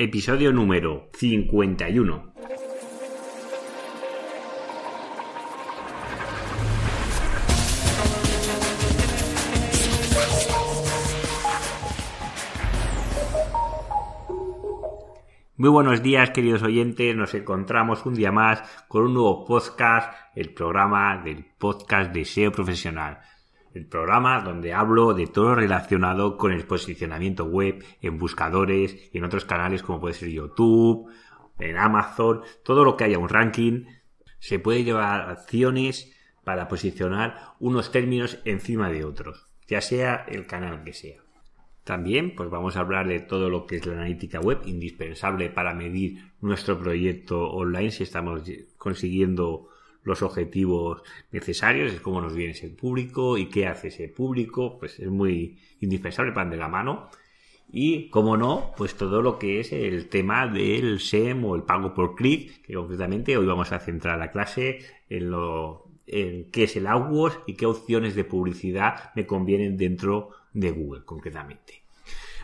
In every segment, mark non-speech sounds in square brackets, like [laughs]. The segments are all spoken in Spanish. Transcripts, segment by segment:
episodio número 51. Muy buenos días, queridos oyentes. Nos encontramos un día más con un nuevo podcast, el programa del podcast de SEO Profesional. El programa donde hablo de todo relacionado con el posicionamiento web en buscadores y en otros canales como puede ser YouTube, en Amazon, todo lo que haya un ranking. Se puede llevar acciones para posicionar unos términos encima de otros, ya sea el canal que sea. También, pues vamos a hablar de todo lo que es la analítica web, indispensable para medir nuestro proyecto online, si estamos consiguiendo los objetivos necesarios, es cómo nos viene ese público y qué hace ese público, pues es muy indispensable para de la mano. Y, como no, pues todo lo que es el tema del SEM o el pago por clic, que concretamente hoy vamos a centrar la clase en lo en qué es el AdWords y qué opciones de publicidad me convienen dentro de Google concretamente.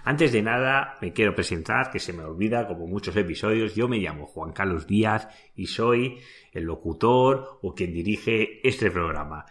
Antes de nada, me quiero presentar, que se me olvida como muchos episodios, yo me llamo Juan Carlos Díaz y soy el locutor o quien dirige este programa.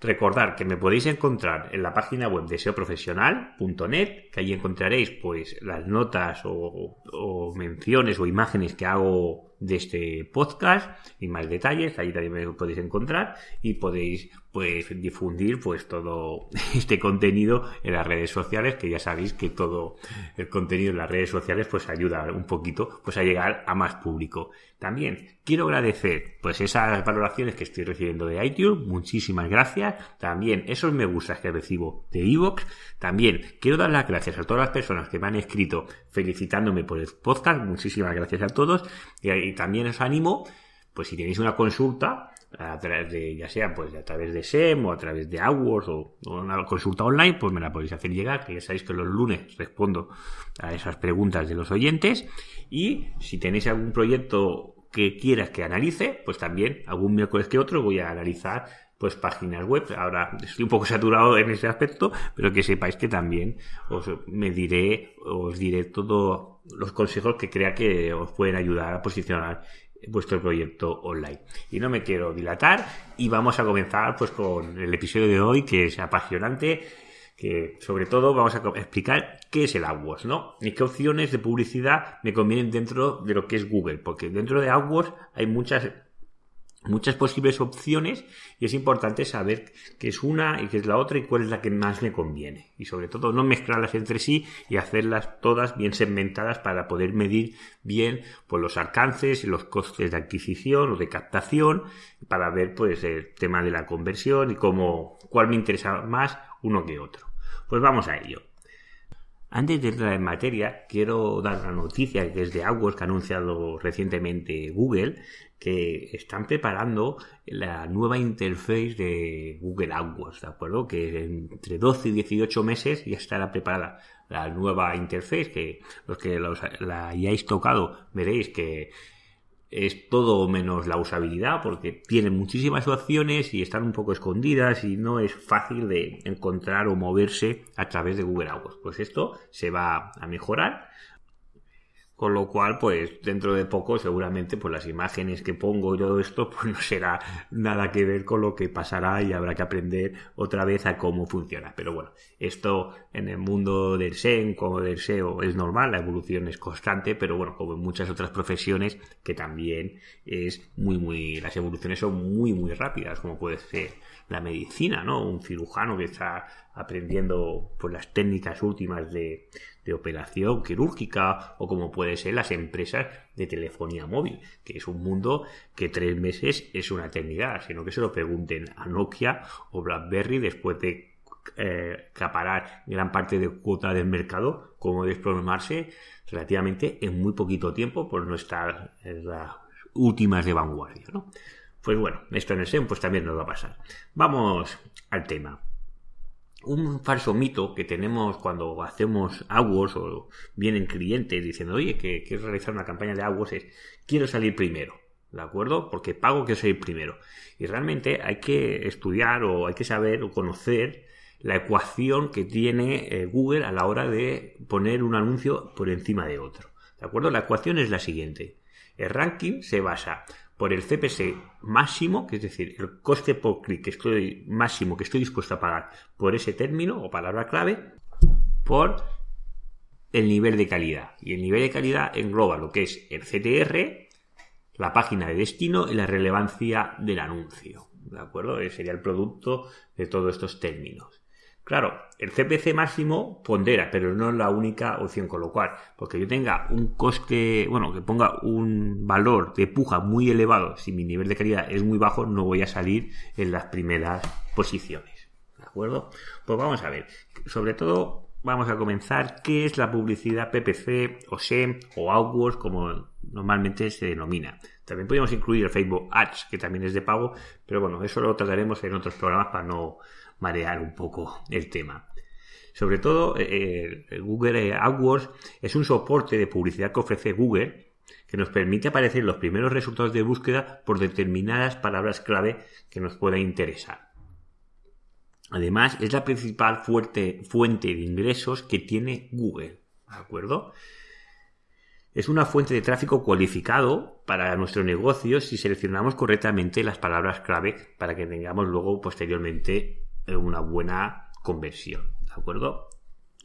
Recordar que me podéis encontrar en la página web de seoprofesional.net, que allí encontraréis pues las notas o menciones o imágenes que hago de este podcast y más detalles, ahí también me podéis encontrar y podéis pues difundir pues todo [laughs] este contenido en las redes sociales, que ya sabéis que todo el contenido en las redes sociales pues ayuda un poquito pues a llegar a más público. También quiero agradecer pues esas valoraciones que estoy recibiendo de iTunes, muchísimas gracias. También esos me gustas que recibo de Evox. También quiero dar las gracias a todas las personas que me han escrito felicitándome por el podcast, muchísimas gracias a todos. Y también os animo, pues si tenéis una consulta, a través de, ya sea pues a través de SEM o a través de AdWords o, una consulta online, pues me la podéis hacer llegar, que ya sabéis que los lunes respondo a esas preguntas de los oyentes. Y si tenéis algún proyecto que quieras que analice, pues también algún miércoles que otro voy a analizar pues páginas web. Ahora estoy un poco saturado en ese aspecto, pero que sepáis que también os me diré, os diré todos los consejos que crea que os pueden ayudar a posicionar vuestro proyecto online. Y no me quiero dilatar y vamos a comenzar pues con el episodio de hoy que es apasionante que sobre todo vamos a explicar qué es el AdWords, ¿no? Y qué opciones de publicidad me convienen dentro de lo que es Google, porque dentro de AdWords hay muchas muchas posibles opciones y es importante saber qué es una y qué es la otra y cuál es la que más me conviene. Y sobre todo no mezclarlas entre sí y hacerlas todas bien segmentadas para poder medir bien pues, los alcances y los costes de adquisición o de captación para ver pues el tema de la conversión y cómo cuál me interesa más uno que otro. Pues vamos a ello. Antes de entrar en materia, quiero dar una noticia que es de AdWords que ha anunciado recientemente Google, que están preparando la nueva interface de Google AdWords, ¿de acuerdo? Que entre 12 y 18 meses ya estará preparada la nueva interface, que los que la hayáis tocado veréis que es todo menos la usabilidad porque tiene muchísimas opciones y están un poco escondidas y no es fácil de encontrar o moverse a través de Google AdWords. Pues esto se va a mejorar con lo cual, pues dentro de poco seguramente pues las imágenes que pongo y todo esto [laughs] pues no será nada que ver con lo que pasará y habrá que aprender otra vez a cómo funciona. Pero bueno, esto en el mundo del SEM como del SEO es normal, la evolución es constante, pero bueno, como en muchas otras profesiones que también es muy muy las evoluciones son muy muy rápidas, como puede ser la medicina, ¿no? Un cirujano que está aprendiendo pues las técnicas últimas de, de operación quirúrgica o como puede ser las empresas de telefonía móvil, que es un mundo que tres meses es una eternidad, sino que se lo pregunten a Nokia o BlackBerry después de eh, acaparar gran parte de cuota del mercado, como desplomarse relativamente en muy poquito tiempo por no estar en las últimas de vanguardia, ¿no? Pues bueno, esto en el SEM pues también nos va a pasar. Vamos al tema un falso mito que tenemos cuando hacemos AdWords o vienen clientes diciendo, oye, que quiero realizar una campaña de AdWords es, quiero salir primero, ¿de acuerdo? Porque pago quiero salir primero. Y realmente hay que estudiar o hay que saber o conocer la ecuación que tiene eh, Google a la hora de poner un anuncio por encima de otro. ¿De acuerdo? La ecuación es la siguiente. El ranking se basa por el CPC máximo, que es decir, el coste por clic que estoy máximo que estoy dispuesto a pagar por ese término o palabra clave, por el nivel de calidad. Y el nivel de calidad engloba lo que es el CTR, la página de destino y la relevancia del anuncio. ¿De acuerdo? Ese sería el producto de todos estos términos. Claro, el CPC máximo pondera, pero no es la única opción, con lo cual, porque yo tenga un coste, bueno, que ponga un valor de puja muy elevado, si mi nivel de calidad es muy bajo, no voy a salir en las primeras posiciones. ¿De acuerdo? Pues vamos a ver. Sobre todo, vamos a comenzar qué es la publicidad PPC o SEM o AdWords, como normalmente se denomina. También podemos incluir el Facebook Ads, que también es de pago, pero bueno, eso lo trataremos en otros programas para no marear un poco el tema. Sobre todo, eh, el Google AdWords es un soporte de publicidad que ofrece Google que nos permite aparecer los primeros resultados de búsqueda por determinadas palabras clave que nos puedan interesar. Además, es la principal fuerte, fuente de ingresos que tiene Google. ¿De acuerdo? Es una fuente de tráfico cualificado para nuestro negocio si seleccionamos correctamente las palabras clave para que tengamos luego posteriormente una buena conversión. ¿De acuerdo?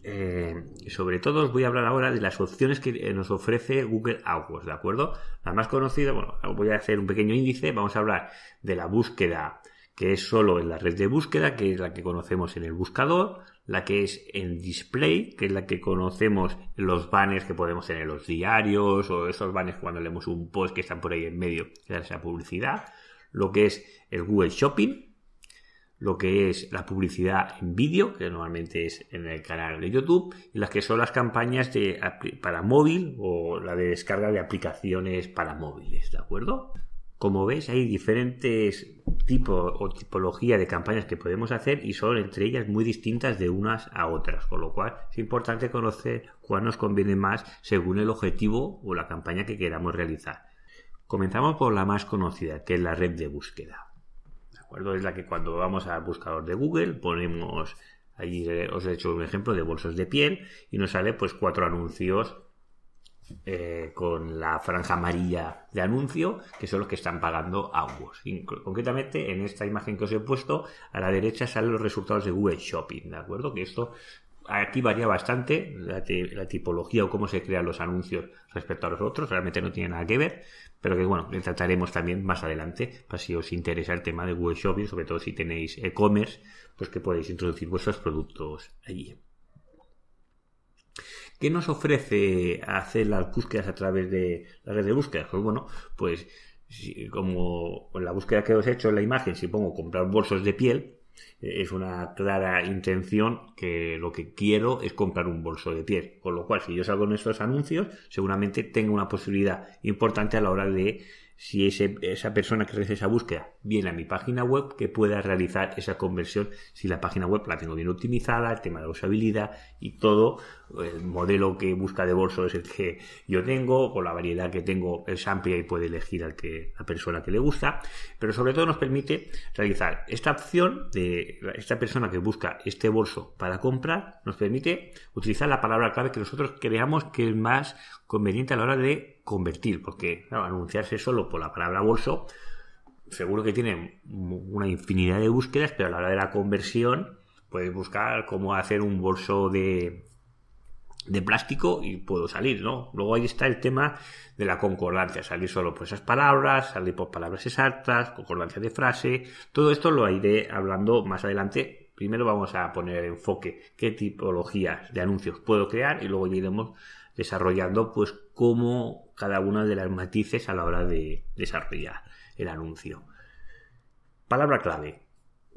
Eh, sobre todo os voy a hablar ahora de las opciones que eh, nos ofrece Google AdWords, ¿de acuerdo? La más conocida, bueno, voy a hacer un pequeño índice, vamos a hablar de la búsqueda que es solo en la red de búsqueda, que es la que conocemos en el buscador, la que es en display, que es la que conocemos los banners que podemos tener en los diarios o esos banners cuando leemos un post que están por ahí en medio, que es esa publicidad, lo que es el Google Shopping, lo que es la publicidad en vídeo, que normalmente es en el canal de YouTube, y las que son las campañas de, para móvil o la de descarga de aplicaciones para móviles, ¿de acuerdo? Como ves, hay diferentes tipos o tipología de campañas que podemos hacer y son entre ellas muy distintas de unas a otras, con lo cual es importante conocer cuál nos conviene más según el objetivo o la campaña que queramos realizar. Comenzamos por la más conocida, que es la red de búsqueda. Es la que cuando vamos al buscador de Google ponemos, ahí os he hecho un ejemplo de bolsos de piel y nos sale pues cuatro anuncios eh, con la franja amarilla de anuncio, que son los que están pagando AdWords. Concretamente, en esta imagen que os he puesto, a la derecha salen los resultados de Google Shopping, ¿de acuerdo? Que esto aquí varía bastante la, tipología o cómo se crean los anuncios respecto a los otros, realmente no tiene nada que ver, pero que bueno, le trataremos también más adelante, para si os interesa el tema de Google Shopping, sobre todo si tenéis e-commerce, pues que podéis introducir vuestros productos allí. ¿Qué nos ofrece hacer las búsquedas a través de la red de búsqueda? Pues bueno, pues como en la búsqueda que os he hecho en la imagen, si pongo comprar bolsos de piel, es una clara intención que lo que quiero es comprar un bolso de piel. Con lo cual, si yo salgo en estos anuncios, seguramente tengo una posibilidad importante a la hora de si esa persona que realiza esa búsqueda viene a mi página web, que pueda realizar esa conversión si la página web la tengo bien optimizada, el tema de la usabilidad y todo, el modelo que busca de bolso es el que yo tengo, con la variedad que tengo es amplia y puede elegir al que, la persona que le gusta, pero sobre todo nos permite realizar esta opción de esta persona que busca este bolso para comprar, nos permite utilizar la palabra clave que nosotros creamos que es más conveniente a la hora de convertir, porque anunciarse solo por la palabra bolso, seguro que tiene una infinidad de búsquedas, pero a la hora de la conversión puedes buscar cómo hacer un bolso de, de plástico y puedo salir, ¿no? Luego ahí está el tema de la concordancia, salir solo por esas palabras, salir por palabras exactas, concordancia de frase, todo esto lo iré hablando más adelante. Primero vamos a poner enfoque qué tipologías de anuncios puedo crear y luego iremos desarrollando pues como cada una de las matices a la hora de desarrollar el anuncio. Palabra clave.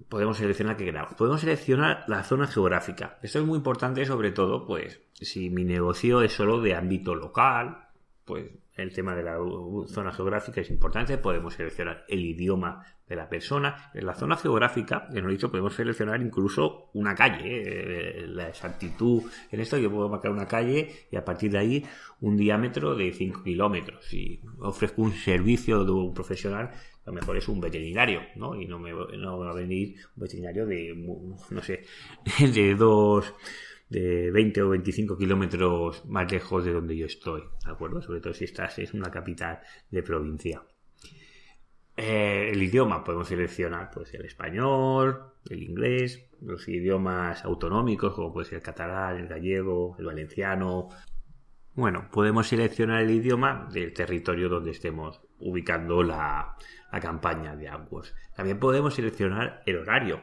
Podemos seleccionar qué queramos. Podemos seleccionar la zona geográfica. Esto es muy importante, sobre todo, pues, si mi negocio es solo de ámbito local, pues el tema de la zona geográfica es importante. Podemos seleccionar el idioma de la persona. En la zona geográfica, que he dicho, podemos seleccionar incluso una calle, eh, la exactitud. En esto yo puedo marcar una calle y a partir de ahí un diámetro de 5 kilómetros. Si ofrezco un servicio de un profesional, a lo mejor es un veterinario, ¿no? Y no me, no va a venir un veterinario de, no sé, [laughs] de dos de 20 o 25 kilómetros más lejos de donde yo estoy, ¿de acuerdo? Sobre todo si estás en una capital de provincia. Eh, el idioma, podemos seleccionar pues el español, el inglés, los idiomas autonómicos como puede ser el catalán, el gallego, el valenciano. Bueno, podemos seleccionar el idioma del territorio donde estemos ubicando la, la campaña de AdWords. También podemos seleccionar el horario.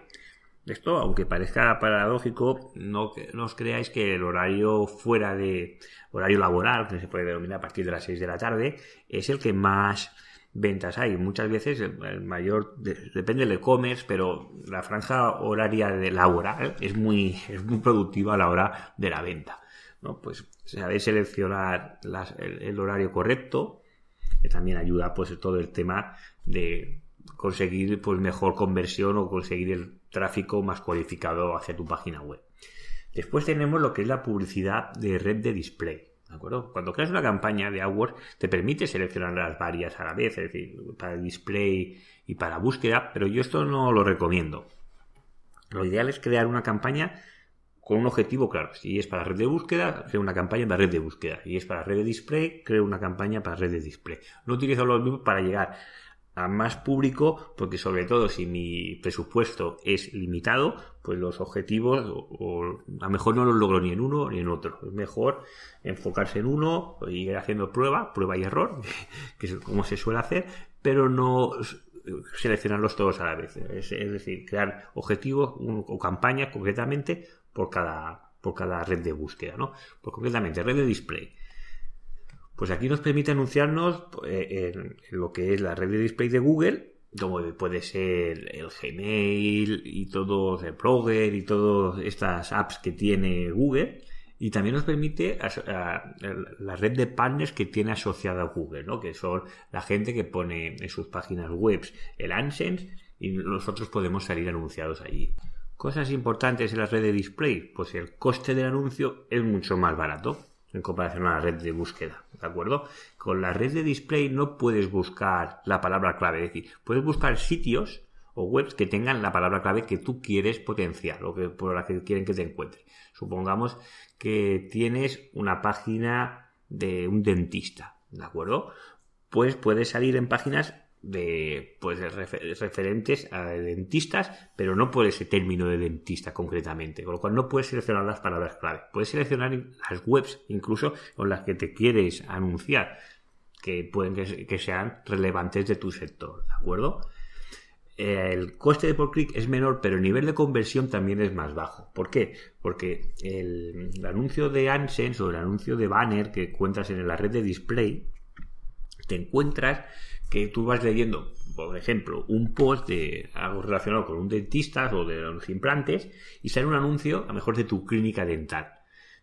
Esto, aunque parezca paradójico, no, no, os creáis que el horario fuera de horario laboral, que se puede denominar a partir de las 6 de la tarde, es el que más ventas hay. Muchas veces el, mayor, depende del e-commerce, pero la franja horaria de laboral es muy, es muy productiva a la hora de la venta. ¿no? Pues sabéis seleccionar el, horario correcto, también ayuda pues todo el tema de conseguir pues mejor conversión o conseguir el tráfico más cualificado hacia tu página web. Después tenemos lo que es la publicidad de red de display. Cuando creas una campaña de AdWords te permite seleccionar las varias a la vez, es decir, para display y para búsqueda, pero yo esto no lo recomiendo. Lo ideal es crear una campaña con un objetivo claro. Si es para red de búsqueda, creo una campaña para red de búsqueda. Si es para red de display, creo una campaña para red de display. No utilizo los mismos para llegar a más público, porque sobre todo si mi presupuesto es limitado, pues los objetivos o, a lo mejor no los logro ni en uno ni en otro. Es mejor enfocarse en uno ir haciendo prueba, prueba y error, [laughs] que es como se suele hacer, pero no seleccionarlos todos a la vez. Es, decir, crear objetivos o campañas concretamente por cada, por cada red de búsqueda, ¿no? Pues concretamente, red de display pues aquí nos permite anunciarnos eh, en, lo que es la red de display de Google, como puede ser el Gmail y todo el Blogger y todas estas apps que tiene Google. Y también nos permite la red de partners que tiene asociada Google, ¿no? que son la gente que pone en sus páginas web el AdSense y nosotros podemos salir anunciados allí. Cosas importantes en la red de display, pues el coste del anuncio es mucho más barato en comparación a la red de búsqueda, ¿de acuerdo? Con la red de display no puedes buscar la palabra clave, es decir, puedes buscar sitios o webs que tengan la palabra clave que tú quieres potenciar o que por la que quieren que te encuentre. Supongamos que tienes una página de un dentista, ¿de acuerdo? Pues puedes salir en páginas de pues referentes a dentistas, pero no por ese término de dentista concretamente, con lo cual no puedes seleccionar las palabras clave. Puedes seleccionar las webs incluso con las que te quieres anunciar, que pueden que, sean relevantes de tu sector, ¿de acuerdo? El coste de por clic es menor, pero el nivel de conversión también es más bajo. ¿Por qué? Porque el, el anuncio de AdSense o el anuncio de banner que encuentras en la red de display, te encuentras que tú vas leyendo, por ejemplo, un post de algo relacionado con un dentista o de los implantes y sale un anuncio, a lo mejor de tu clínica dental.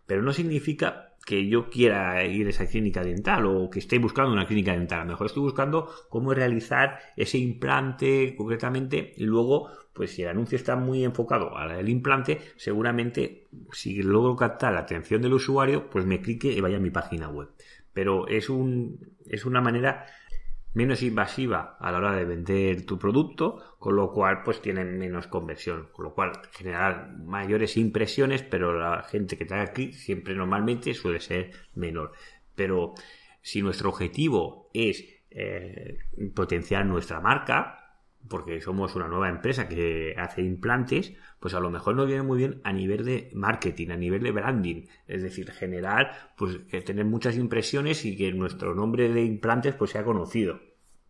Pero no significa que yo quiera ir a esa clínica dental o que esté buscando una clínica dental. A lo mejor estoy buscando cómo realizar ese implante concretamente y luego, pues si el anuncio está muy enfocado al implante, seguramente si logro captar la atención del usuario, pues me clique y vaya a mi página web. Pero es, un, es una manera menos invasiva a la hora de vender tu producto, con lo cual pues tienen menos conversión, con lo cual generar mayores impresiones, pero la gente que haga clic siempre normalmente suele ser menor. Pero si nuestro objetivo es eh, potenciar nuestra marca, porque somos una nueva empresa que hace implantes, pues a lo mejor nos viene muy bien a nivel de marketing, a nivel de branding, es decir, generar, pues que tener muchas impresiones y que nuestro nombre de implantes pues sea conocido,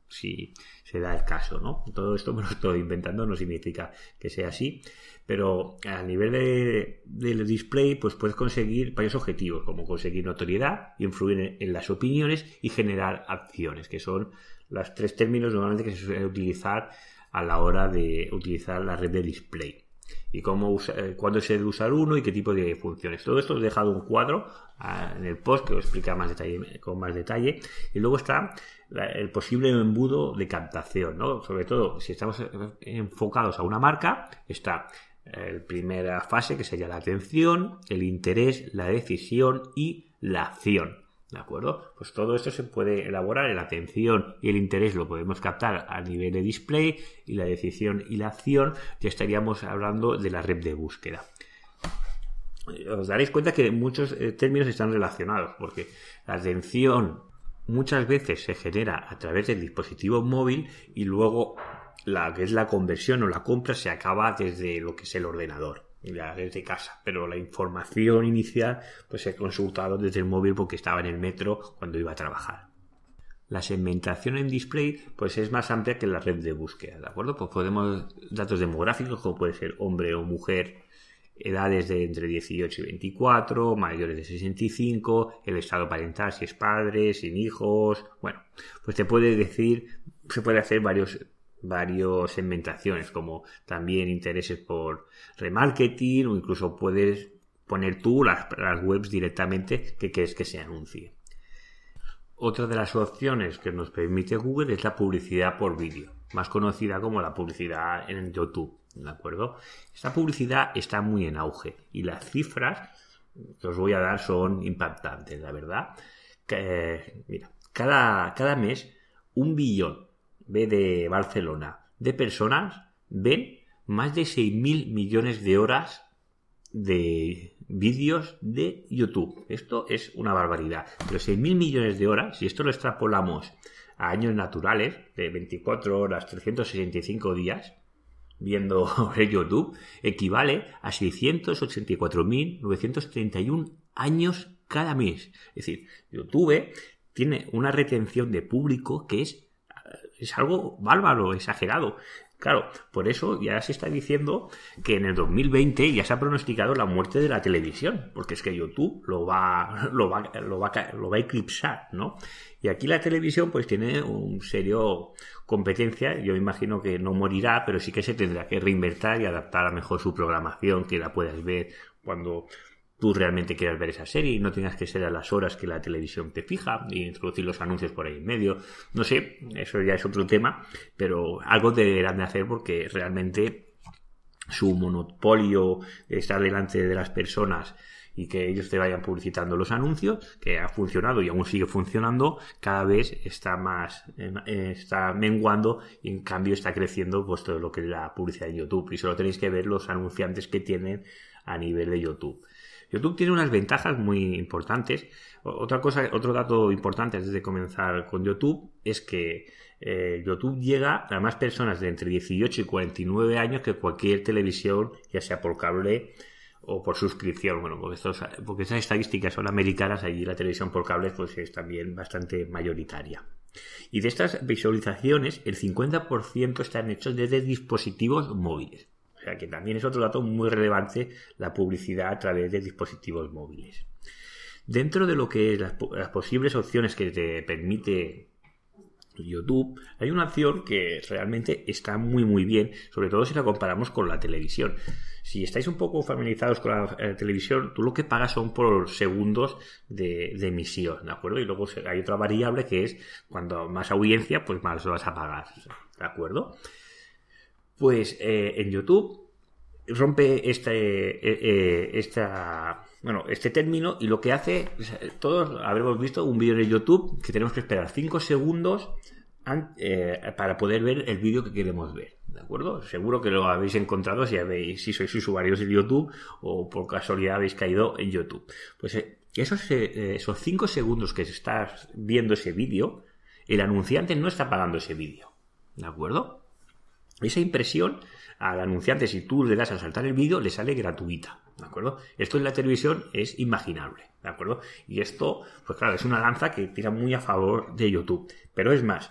si se da el caso, ¿no? Todo esto me lo estoy inventando, no significa que sea así, pero a nivel de, del display, pues puedes conseguir varios objetivos, como conseguir notoriedad, influir en las opiniones y generar acciones, que son los tres términos normalmente que se suelen utilizar a la hora de utilizar la red de display y cómo eh, cuándo se debe usar uno y qué tipo de funciones. Todo esto os he dejado un cuadro ah, en el post que os explica más detalle, con más detalle. Y luego está el posible embudo de captación, ¿no? Sobre todo si estamos enfocados a una marca, está la primera fase que sería la atención, el interés, la decisión y la acción. ¿De acuerdo? Pues todo esto se puede elaborar, la atención y el interés lo podemos captar a nivel de display y la decisión y la acción ya estaríamos hablando de la red de búsqueda. os daréis cuenta que muchos eh, términos están relacionados, porque la atención muchas veces se genera a través del dispositivo móvil y luego la que es la conversión o la compra se acaba desde lo que es el ordenador desde casa, pero la información inicial pues he consultado desde el móvil porque estaba en el metro cuando iba a trabajar. La segmentación en display pues es más amplia que la red de búsqueda, ¿de acuerdo? Pues podemos datos demográficos como puede ser hombre o mujer, edades de entre 18 y 24, mayores de 65, el estado parental si es padre, sin hijos, bueno, pues te puede decir, se puede hacer varios varios segmentaciones, como también intereses por remarketing o incluso puedes poner tú las, webs directamente que quieres que se anuncie. Otra de las opciones que nos permite Google es la publicidad por vídeo, más conocida como la publicidad en YouTube, ¿de acuerdo? Esta publicidad está muy en auge y las cifras que os voy a dar son impactantes, la verdad. Mira, cada, cada mes un billón B de Barcelona, de personas ven más de 6.000 millones de horas de vídeos de YouTube. Esto es una barbaridad. Pero 6.000 millones de horas, si esto lo extrapolamos a años naturales, de 24 horas, 365 días, viendo [laughs] YouTube, equivale a 684.931 años cada mes. Es decir, YouTube tiene una retención de público que es es algo bárbaro, exagerado. Claro, por eso ya se está diciendo que en el 2020 ya se ha pronosticado la muerte de la televisión, porque es que YouTube lo va, [laughs] lo va, lo va, lo va a eclipsar, ¿no? Y aquí la televisión pues tiene un serio competencia, yo imagino que no morirá, pero sí que se tendrá que reinvertir y adaptar a mejor su programación, que la puedas ver cuando tú realmente quieras ver esa serie y no tengas que ser a las horas que la televisión te fija y introducir los anuncios por ahí en medio. No sé, eso ya es otro tema, pero algo deberán de hacer porque realmente su monopolio de estar delante de las personas y que ellos te vayan publicitando los anuncios, que ha funcionado y aún sigue funcionando, cada vez está más, eh, está menguando y en cambio está creciendo pues todo lo que es la publicidad en YouTube. Y solo tenéis que ver los anunciantes que tienen a nivel de YouTube. YouTube tiene unas ventajas muy importantes. Otra cosa, otro dato importante antes de comenzar con YouTube es que eh, YouTube llega a más personas de entre 18 y 49 años que cualquier televisión, ya sea por cable o por suscripción. Bueno, porque, estos, porque estas estadísticas son americanas, allí la televisión por cable pues es también bastante mayoritaria. Y de estas visualizaciones, el 50% están hechos desde dispositivos móviles que también es otro dato muy relevante la publicidad a través de dispositivos móviles. Dentro de lo que es las, posibles opciones que te permite YouTube, hay una opción que realmente está muy muy bien, sobre todo si la comparamos con la televisión. Si estáis un poco familiarizados con la eh, televisión, tú lo que pagas son por segundos de, de, emisión, ¿de acuerdo? Y luego hay otra variable que es cuando más audiencia, pues más lo vas a pagar, ¿de acuerdo? Pues eh, en YouTube rompe este, eh, eh, esta, bueno, este término y lo que hace, todos habremos visto un vídeo en YouTube que tenemos que esperar 5 segundos para poder ver el vídeo que queremos ver. ¿De acuerdo? Seguro que lo habéis encontrado si, habéis, si sois usuarios de YouTube o por casualidad habéis caído en YouTube. Pues esos, esos 5 segundos que estás viendo ese vídeo, el anunciante no está pagando ese vídeo. ¿De acuerdo? Esa impresión al anunciante, si tú le das a saltar el vídeo, le sale gratuita. ¿De acuerdo? Esto en la televisión es imaginable. ¿De acuerdo? Y esto, pues claro, es una lanza que tira muy a favor de YouTube. Pero es más,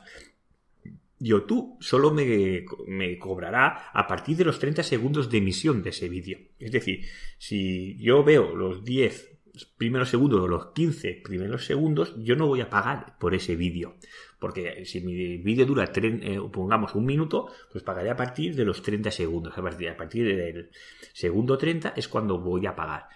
YouTube solo me, me, cobrará a partir de los 30 segundos de emisión de ese vídeo. Es decir, si yo veo los 10 primeros segundos o los 15 primeros segundos, yo no voy a pagar por ese vídeo. Porque si mi vídeo dura, eh, pongamos, un minuto, pues pagaré a partir de los 30 segundos. A partir, a partir del segundo 30 es cuando voy a pagar.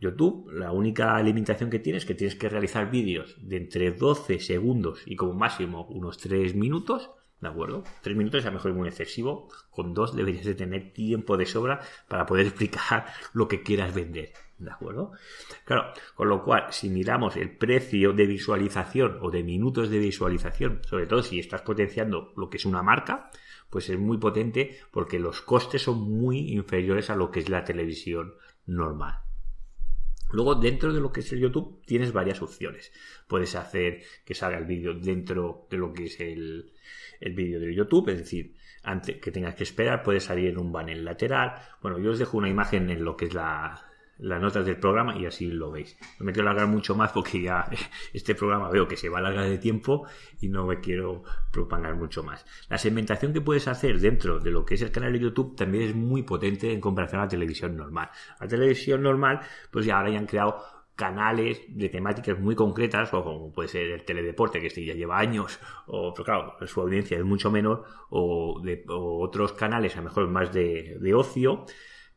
YouTube, la única limitación que tienes es que tienes que realizar vídeos de entre 12 segundos y como máximo unos 3 minutos. ¿De acuerdo? 3 minutos es a lo mejor muy excesivo. Con 2 deberías de tener tiempo de sobra para poder [laughs] explicar lo que quieras vender. ¿De acuerdo? Claro, con lo cual, si miramos el precio de visualización o de minutos de visualización, sobre todo si estás potenciando lo que es una marca, pues es muy potente porque los costes son muy inferiores a lo que es la televisión normal. Luego, dentro de lo que es el YouTube, tienes varias opciones. Puedes hacer que salga el vídeo dentro de lo que es el, el vídeo de YouTube, es decir, antes que tengas que esperar, puede salir en un panel lateral. Bueno, yo os dejo una imagen en lo que es la, las notas del programa y así lo veis. No me quiero alargar mucho más porque ya [laughs] este programa veo que se va a alargar de tiempo y no me quiero propagar mucho más. La segmentación que puedes hacer dentro de lo que es el canal de YouTube también es muy potente en comparación a la televisión normal. La televisión normal, pues ya ahora ya han creado canales de temáticas muy concretas, o como puede ser el teledeporte, que este ya lleva años, o pero claro, su audiencia es mucho menor, o, de, otros canales, a lo mejor más de, de ocio,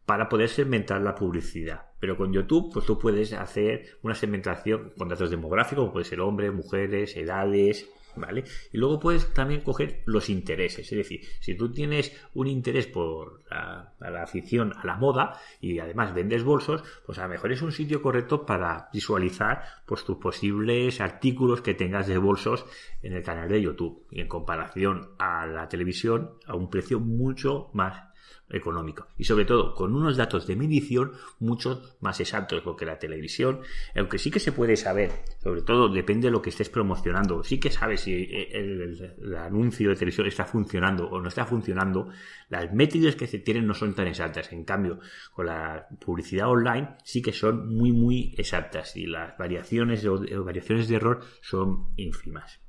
para poder segmentar la publicidad. Pero con YouTube, pues tú puedes hacer una segmentación con datos demográficos, como puede ser hombres, mujeres, edades, ¿vale? Y luego puedes también coger los intereses, es decir, si tú tienes un interés por la, afición a la moda y además vendes bolsos, pues a lo mejor es un sitio correcto para visualizar pues tus posibles artículos que tengas de bolsos en el canal de YouTube y en comparación a la televisión a un precio mucho más económico y sobre todo con unos datos de medición mucho más exactos que la televisión aunque sí que se puede saber sobre todo depende de lo que estés promocionando sí que sabes si el, anuncio de televisión está funcionando o no está funcionando las métricas que se tienen no son tan exactas. En cambio con la publicidad online sí que son muy muy exactas y las variaciones o variaciones de error son ínfimas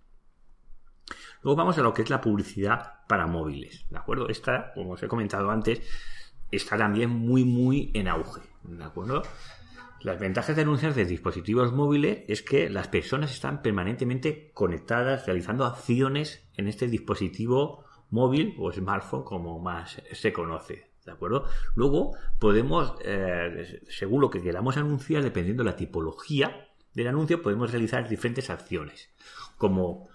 Luego vamos a lo que es la publicidad para móviles, ¿de acuerdo? Esta, como os he comentado antes, está también muy, muy en auge, ¿de acuerdo? Las ventajas de anunciar de dispositivos móviles es que las personas están permanentemente conectadas, realizando acciones en este dispositivo móvil o smartphone, como más se conoce. ¿De acuerdo? Luego podemos, eh, según lo que queramos anunciar, dependiendo de la tipología del anuncio, podemos realizar diferentes acciones, como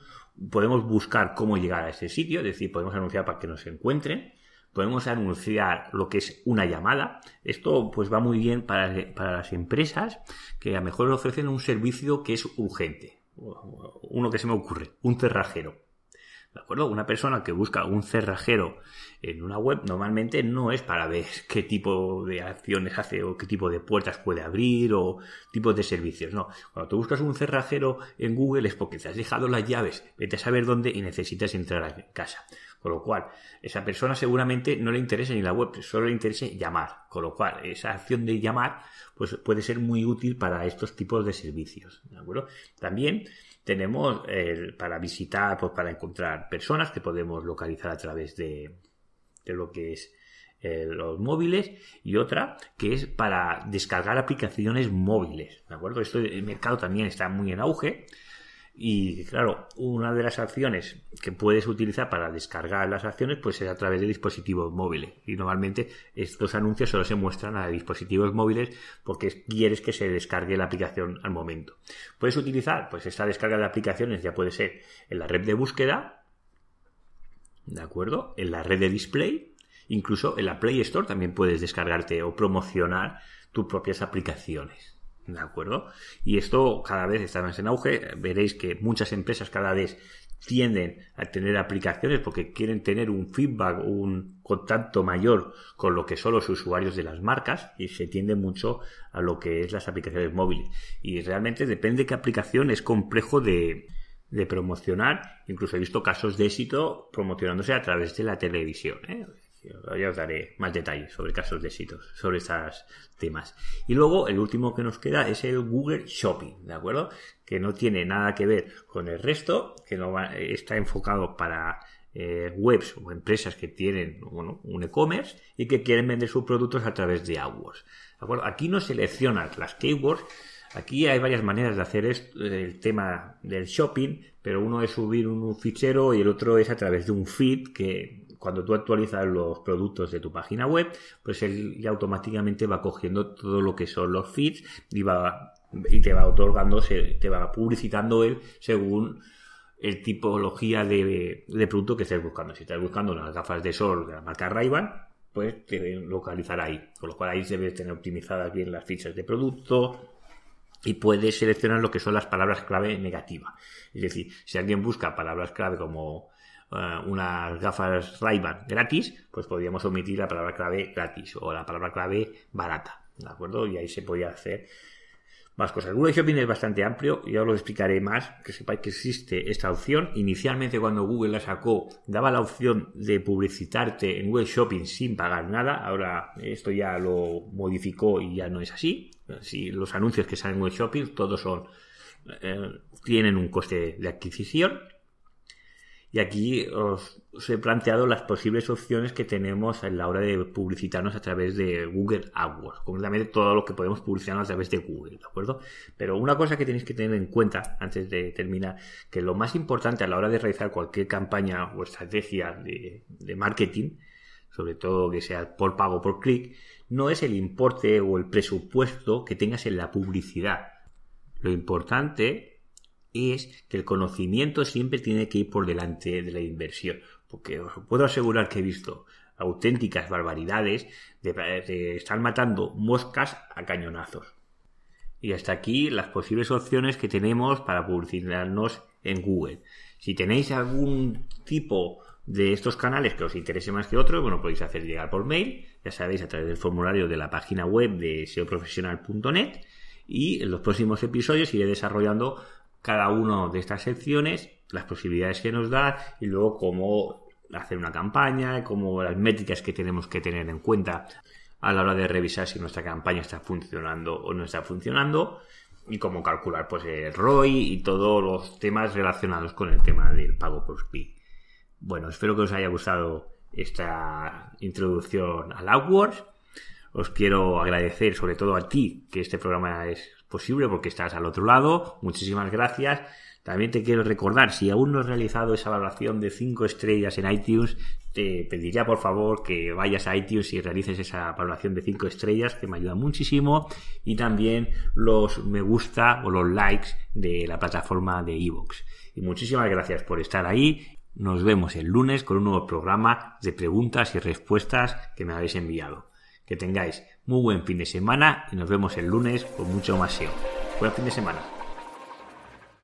podemos buscar cómo llegar a ese sitio, es decir, podemos anunciar para que nos encuentren, podemos anunciar lo que es una llamada. Esto pues va muy bien para, las empresas que a lo mejor ofrecen un servicio que es urgente. Uno que se me ocurre, un cerrajero. ¿De acuerdo? Una persona que busca un cerrajero en una web normalmente no es para ver [laughs] qué tipo de acciones hace o qué tipo de puertas puede abrir o tipos de servicios. No, cuando tú buscas un cerrajero en Google es porque te has dejado las llaves, vete a saber dónde y necesitas entrar a casa. Con lo cual, esa persona seguramente no le interesa ni la web, solo le interesa llamar. Con lo cual, esa acción de llamar pues puede ser muy útil para estos tipos de servicios. ¿De acuerdo? También tenemos eh, para visitar, pues para encontrar personas que podemos localizar a través de, de lo que es eh, los móviles y otra que es para descargar aplicaciones móviles, ¿de acuerdo? Esto el mercado también está muy en auge y claro, una de las acciones que puedes utilizar para descargar las acciones pues es a través de dispositivos móviles y normalmente estos anuncios solo se muestran a dispositivos móviles porque quieres que se descargue la aplicación al momento. Puedes utilizar pues esta descarga de aplicaciones ya puede ser en la red de búsqueda ¿de acuerdo? En la red de display, incluso en la Play Store también puedes descargarte o promocionar tus propias aplicaciones. ¿De acuerdo? Y esto cada vez está más en auge. Veréis que muchas empresas cada vez tienden a tener aplicaciones porque quieren tener un feedback, un contacto mayor con lo que son los usuarios de las marcas y se tiende mucho a lo que es las aplicaciones móviles. Y realmente depende de qué aplicación es complejo de, de promocionar. Incluso he visto casos de éxito promocionándose a través de la televisión. ¿eh? Ya os daré más detalles sobre casos de éxito, sobre estos temas. Y luego el último que nos queda es el Google Shopping, ¿de acuerdo? Que no tiene nada que ver con el resto, que no está enfocado para eh, webs o empresas que tienen un e-commerce y que quieren vender sus productos a través de AdWords. ¿De acuerdo? Aquí no seleccionas las keywords Aquí hay varias maneras de hacer esto, el tema del shopping, pero uno es subir un fichero y el otro es a través de un feed que cuando tú actualizas los productos de tu página web, pues él ya automáticamente va cogiendo todo lo que son los feeds y va y te va otorgando, te va publicitando él según el tipología de, de producto que estés buscando. Si estás buscando unas gafas de sol de la marca ray pues te localizará ahí. Con lo cual ahí debes tener optimizadas bien las fichas de producto, y puedes seleccionar lo que son las palabras clave negativas. Es decir, si alguien busca palabras clave como eh, unas gafas ray gratis, pues podríamos omitir la palabra clave gratis o la palabra clave barata, ¿de acuerdo? Y ahí se podía hacer más cosas. Google Shopping es bastante amplio y ahora lo explicaré más, que sepáis que existe esta opción. Inicialmente cuando Google la sacó daba la opción de publicitarte en Google Shopping sin pagar nada. Ahora esto ya lo modificó y ya no es así. Si los anuncios que salen en Google Shopping todos son eh, tienen un coste de adquisición y aquí os, he planteado las posibles opciones que tenemos en la hora de publicitarnos a través de Google AdWords, completamente todo lo que podemos publicitarnos a través de Google, ¿de acuerdo? Pero una cosa que tenéis que tener en cuenta antes de terminar, que lo más importante a la hora de realizar cualquier campaña o estrategia de, de marketing, sobre todo que sea por pago por clic, no es el importe o el presupuesto que tengas en la publicidad. Lo importante es que el conocimiento siempre tiene que ir por delante de la inversión. Porque os puedo asegurar que he visto auténticas barbaridades de, estar matando moscas a cañonazos. Y hasta aquí las posibles opciones que tenemos para publicitarnos en Google. Si tenéis algún tipo de estos canales que os interese más que otros, bueno, podéis hacer llegar por mail, ya sabéis, a través del formulario de la página web de seoprofesional.net y en los próximos episodios iré desarrollando cada una de estas secciones, las posibilidades que nos da y luego cómo hacer una campaña, cómo las métricas que tenemos que tener en cuenta a la hora de revisar si nuestra campaña está funcionando o no está funcionando y cómo calcular pues el ROI y todos los temas relacionados con el tema del pago por speed. Bueno, espero que os haya gustado esta introducción al AdWords. Os quiero agradecer sobre todo a ti que este programa es posible porque estás al otro lado. Muchísimas gracias. También te quiero recordar, si aún no has realizado esa valoración de 5 estrellas en iTunes, te pediría por favor que vayas a iTunes y realices esa valoración de 5 estrellas, que me ayuda muchísimo. Y también los me gusta o los likes de la plataforma de iVoox. Y muchísimas gracias por estar ahí. Nos vemos el lunes con un nuevo programa de preguntas y respuestas que me habéis enviado. Que tengáis muy buen fin de semana y nos vemos el lunes con mucho más SEO. Buen fin de semana.